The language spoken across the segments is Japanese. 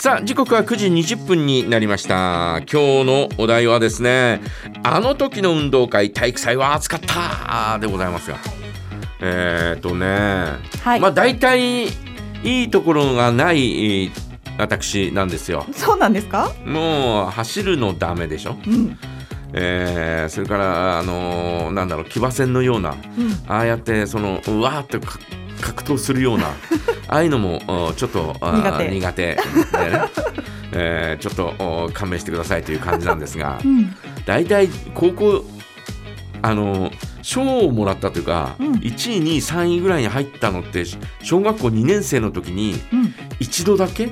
さあ時刻は9時20分になりました。今日のお題はですねあの時の運動会体育祭は暑かったでございますが。えー、っとね、はい。まあ大体いいところがない私なんですよ。そうなんですか？もう走るのダメでしょ、うん。えーそれからあのーなんだろう騎馬戦のようなうん。ああやってそのうわーってか格闘するようなああいうのもおちょっと苦手。苦手。でね、えーちょっとお勘弁してくださいという感じなんですがうん。大体高校あの賞をもらったというか、うん。1位2位3位ぐらいに入ったのって小学校2年生の時にうん。一度だけ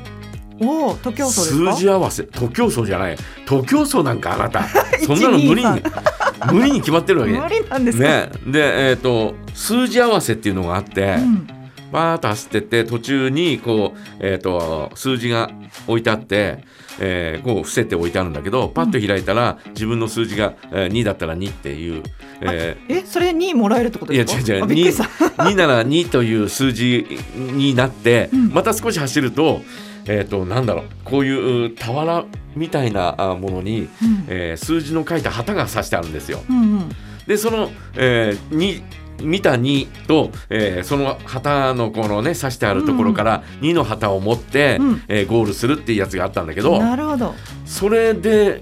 おお徒競数字合わせ徒競走じゃない。徒競走なんかあなた。そんなの無理に1無理に決まってるわけ。無理なんですか、ね、で、えー、と数字合わせっていうのがあって、うんバーッと走ってって途中にこう、えー、と数字が置いてあって、えーこう伏せて置いてあるんだけどパッと開いたら、自分の数字が、えー2だったら2っていう、ええそれにもらえるってことーいやですか？違う違うあびっくりした。2, 2なら2という数字になって、うん。また少し走ると,、えー、となんだろうこういう俵みたいなあものに、うん。えー数字の書いた旗が刺してあるんですよ。うんうん。でその、えーに見た2と、えーその旗のこのね刺してあるところから2の旗を持って、うん。えーゴールするっていうやつがあったんだけどなるほど。それで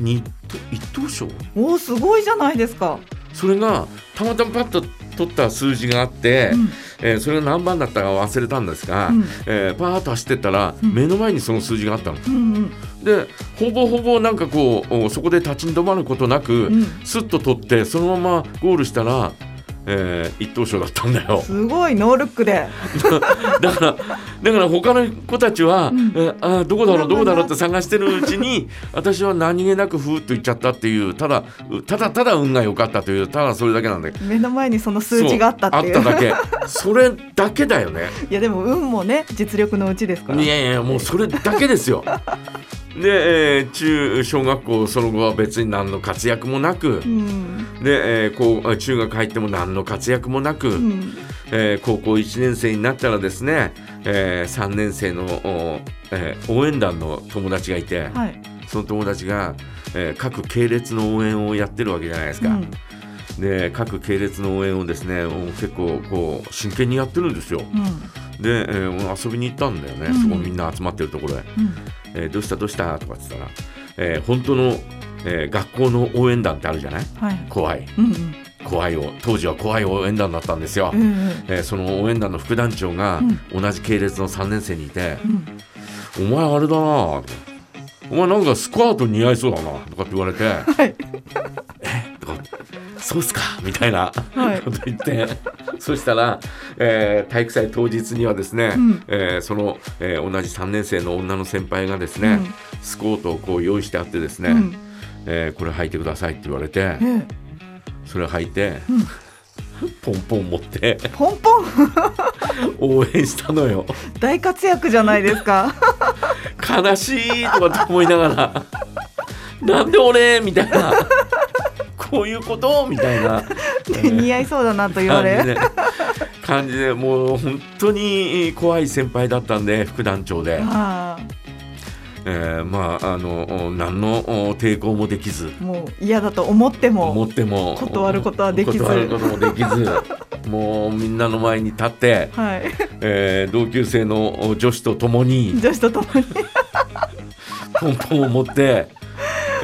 2一等賞？おおすごいじゃないですか、それがたまたまパッと取った数字があって、うん。えーそれが何番だったか忘れたんですが、うん。えーパーッと走ってったら、うん。目の前にその数字があったの。うんうん。でほぼほぼなんかこうおそこで立ち止まることなく、うん。スッと取ってそのままゴールしたら、えー一等賞だったんだよ。すごいノールックで。だからだから他の子たちは、うん。えーあーどこだろうど。こだろうってま探してるうちに 私は何気なくふーっと行っちゃったっていうただうただただ運が良かったというただそれだけなんだけど。目の前にその数字があったっていう。あっただけ。それだけだよね。いやでも運もね実力のうちですから。いやいやもうそれだけですよ。で、えー中小学校その後は別に何の活躍もなく、うん。で、えーこう中学入っても何の活躍もなく、うんえー高校1年生になったらですね、え3年生の、おえー応援団の友達がいて、はい。その友達が、えー各系列の応援をやってるわけじゃないですか。うん。で各系列の応援をですね結構こう真剣にやってるんですよ。うん。で、えー遊びに行ったんだよね、うん。そこみんな集まってるところへ。うん。えーどうしたどうしたとかって言ったら、えー本当の、えー学校の応援団ってあるじゃない？はい。怖い。うんうん怖いを当時は怖い応援団だったんですよ。うんうん。えーその応援団の副団長が同じ系列の3年生にいてうん「お前あれだな」とか「お前なんかスカート似合いそうだな」とかって言われて「はい。えとかそうっすか」みたいなはい。こと言ってそしたら、えー体育祭当日にはですね、うん。えーその、えー同じ3年生の女の先輩がですね、スコートをこう用意してあってですね、うん。えーこれ履いてくださいって言われてええそれ履いて、うんポンポン持ってポンポン？応援したのよ。大活躍じゃないですか。悲しいとかって思いながらなんで俺？みたいな。こういうこと？みたいな。似合いそうだなと言われ。感じで感じでもう本当に怖い先輩だったんで副団長で、あえーまああの何のお抵抗もできず。あもう嫌だと思って思もっても断ることはできず。断ることもできず。もうみんなの前に立って、はい。えー同級生のお女子と共に。女子と共に。ポンポンを持って、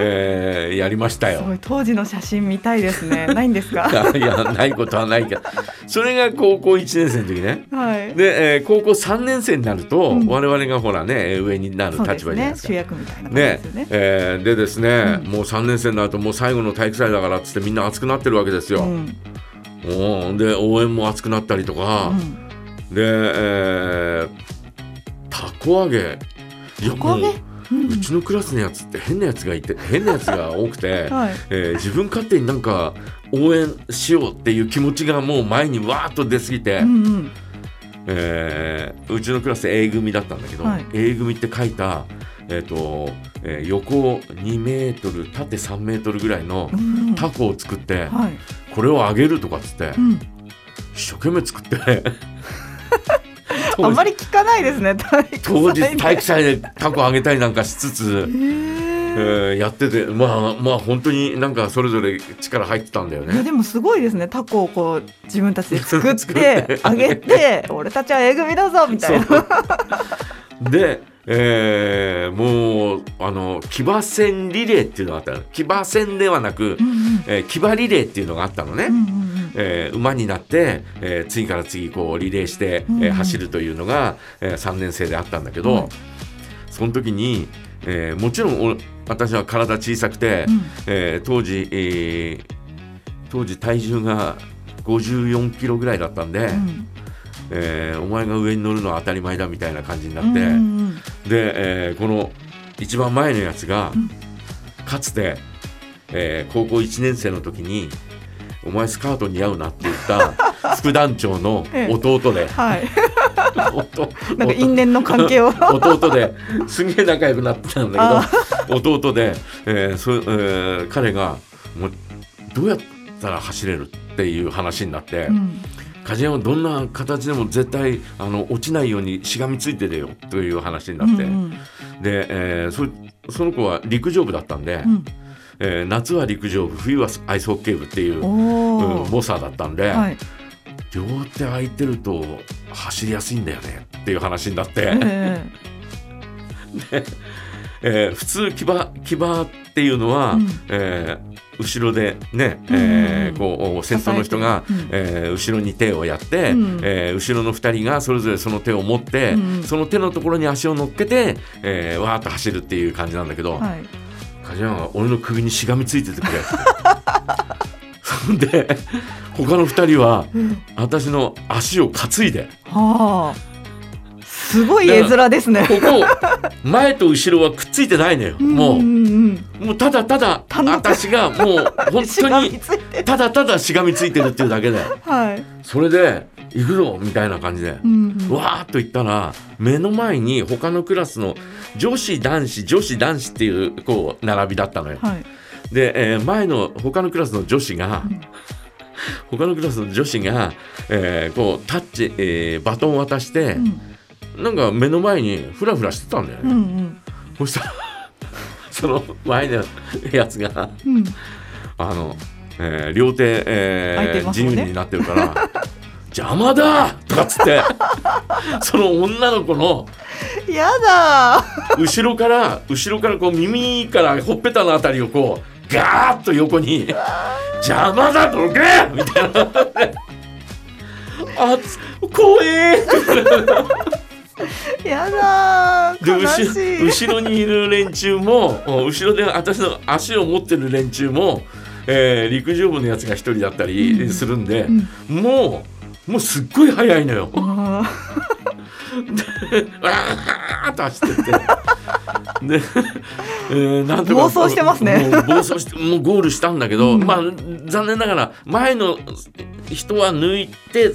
えーやりましたよ。当時の写真見たいですね。ないんですか？いやないことはないけど。それが高校1年生の時ね。はい。で、えー高校3年生になると、うん。我々がほらね上になる立場じゃないですか。ですね主役みたいな感じでね。ね。えーでですね、うん。もう3年生になるともう最後の体育祭だからっつってみんな熱くなってるわけですよ。うん。おーで応援も熱くなったりとか、うん。で、えーたこ揚げ。たこ揚げ？もううちのクラスのやつって変なやつがいて変なやつが多くて、はい。えー自分勝手になんか応援しようっていう気持ちがもう前にわーっと出過ぎて、うんうん。えーうちのクラス A 組だったんだけど、はい。A 組って書いた、えーとえー横2メートル縦3メートルぐらいのうんタコを作って、はい。これを揚げるとかっつって、うん。一生懸命作ってあまり聞かないですね 体育祭当時で。体育祭でタコあげたりなんかしつつ、へえーーやっててまあまあ本当になんかそれぞれ力入ってたんだよいやね。でもすごいですね。タコをこう自分たちで作って て。あげて俺たちは A 組だぞみたいな。で、えーもうあの騎馬戦リレーっていうのがあったの。騎馬戦ではなく、うんうん。えー騎馬リレーっていうのがあったのね。うんうんえー馬になって、えー次から次こうリレーして、うんうん。えー走るというのが、え3年生であったんだけど、はいその時に、えーもちろん俺私は体小さくて、うん。えー当時、えー当時体重が54キロぐらいだったんで、うん。えーお前が上に乗るのは当たり前だみたいな感じになって、うんうんで、えーこの一番前のやつが、うん。かつて、えー高校1年生の時に「お前スカート似合うな」って言った 副団長のええ。弟で、はい。弟なんか因縁の関係を。弟ですげえ仲良くなってたんだけど弟で、えーそえー彼がもうどうやったら走れるっていう話になって、うん。梶山どんな形でも絶対あの落ちないようにしがみついててよという話になって、うん。で、えーそその子は陸上部だったんで、うんえー夏は陸上部冬はアイスホッケー部っていう、おうん、ー猛者だったんで、はい。両手空いてると走りやすいんだよねっていう話になって、ええ。ー普通騎馬騎馬っていうのは、うん。えー後ろでね、えーこう先頭の人が、うん。えー後ろに手をやって、うん。えー後ろの2人がそれぞれその手を持って、うん。うんその手のところに足を乗っけて、えーわーっと走るっていう感じなんだけど、えはい梶山が俺の首にしがみついててくれそん で他の2人はうん。私の足を担いではあすごい絵面ですね。ここ前と後ろはくっついてないのよ。もう。もうただただ私がもう本当にただただしがみついてるっていうだけではい。それで行くぞみたいな感じで。うんうん。わーっと行ったら目の前に他のクラスの女子男子女子男子っていうこう並びだったのよ。はい。で、えー前の他のクラスの女子がうん。他のクラスの女子が、えーこうタッチ、えーバトンを渡してう、んなんか目の前にフラフラしてたんだよね。うんうんそしたら その前のやつがうんあの、えー両手、えーね自由になってるから「邪魔だ!」とかっつって その女の子のやだ後ろから後ろからこう耳からほっぺたのあたりをこうガーッと横に「邪魔だどけ!」みたいな。あつ怖えー やだで後しい。後ろにいる連中も後ろで私の足を持ってる連中も、えー陸上部のやつが一人だったりするんで、うん。もうもうすっごい速いのよ。あ わーっと走ってって。で、えーなんとか暴走してますね。もう暴走してもうゴールしたんだけど、うん。まあ残念ながら前の人は抜いて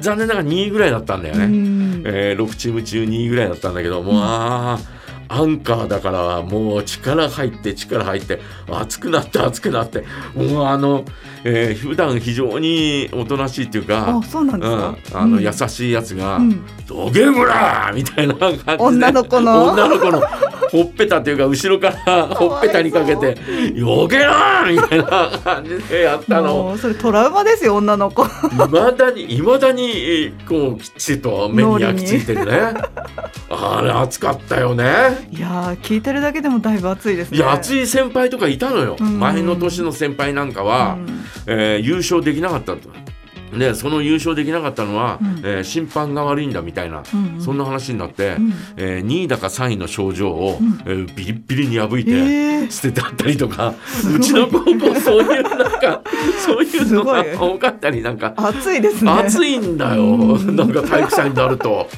残念ながら2位ぐらいだったんだよね。ん。えー6チーム中2位ぐらいだったんだけどもうあーアンカーだからもう力入って力入って熱くなって熱くなってもうあの、えー普段非常におとなしいっていうかあ、そうなんですか？うん、あのうん。優しいやつがうん「どげむら!」みたいな感じで女の子の？女の子のほっぺたっていうか後ろから ほっぺたにかけて「よけな!」みたいな感じでやったの。もうそれトラウマですよ女の子。いまだにいまだにえーこうきっちりと目に焼き付いてるね。あれ熱かったよね。いやー聞いてるだけでもだいぶ暑いですね。いや熱い先輩とかいたのよ。うん。前の年の先輩なんかは、えー優勝できなかったとでその優勝できなかったのは、うん。えー審判が悪いんだみたいな、うんうん。そんな話になって、うん。えー2位だか3位の賞状を、うん。えービリッビリに破いて、えー。捨ててあったりとかごい。うちの高校そういうなんか そういうのが多かったりなんか暑いですね。暑いんだよ、うん。なんか体育祭になると。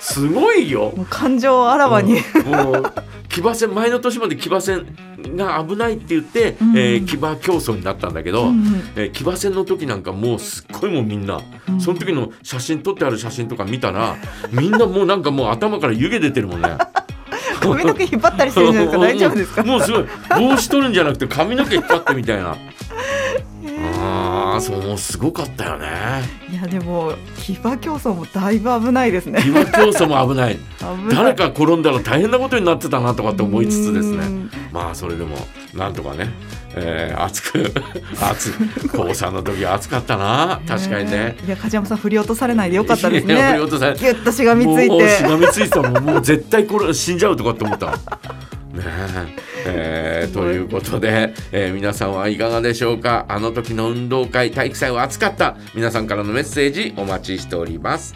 すごいよ。感情をあらわに、もう騎馬戦前の年まで騎馬戦が危ないって言って、うん。えー騎馬競争になったんだけど、うんうん。えー騎馬戦の時なんかもうすっごいもうみんな、うん。その時の写真撮ってある写真とか見たらみんなもうなんかもう頭から湯気出てるもんね。髪の毛引っ張ったりしてるんじゃないですか大丈夫ですか？もうすごい。帽子取るんじゃなくて髪の毛引っ張ってみたいな。ああそうすごかったよね。いやでも騎馬競争もだいぶ危ないですね。騎馬競争も 危ない。誰か転んだら大変なことになってたなとかって思いつつですね。うんまあそれでもなんとかね、えー、熱く 熱高3の時は暑かったな。確かにね。いや梶山さん振り落とされないでよかったですいや振ねり落とされギュッとしがみついもうしてがみついてたもん。もう絶対これ死んじゃうとかって思った。ねえ。えーということで、えー皆さんはいかがでしょうか？あの時の運動会体育祭は暑かった。皆さんからのメッセージお待ちしております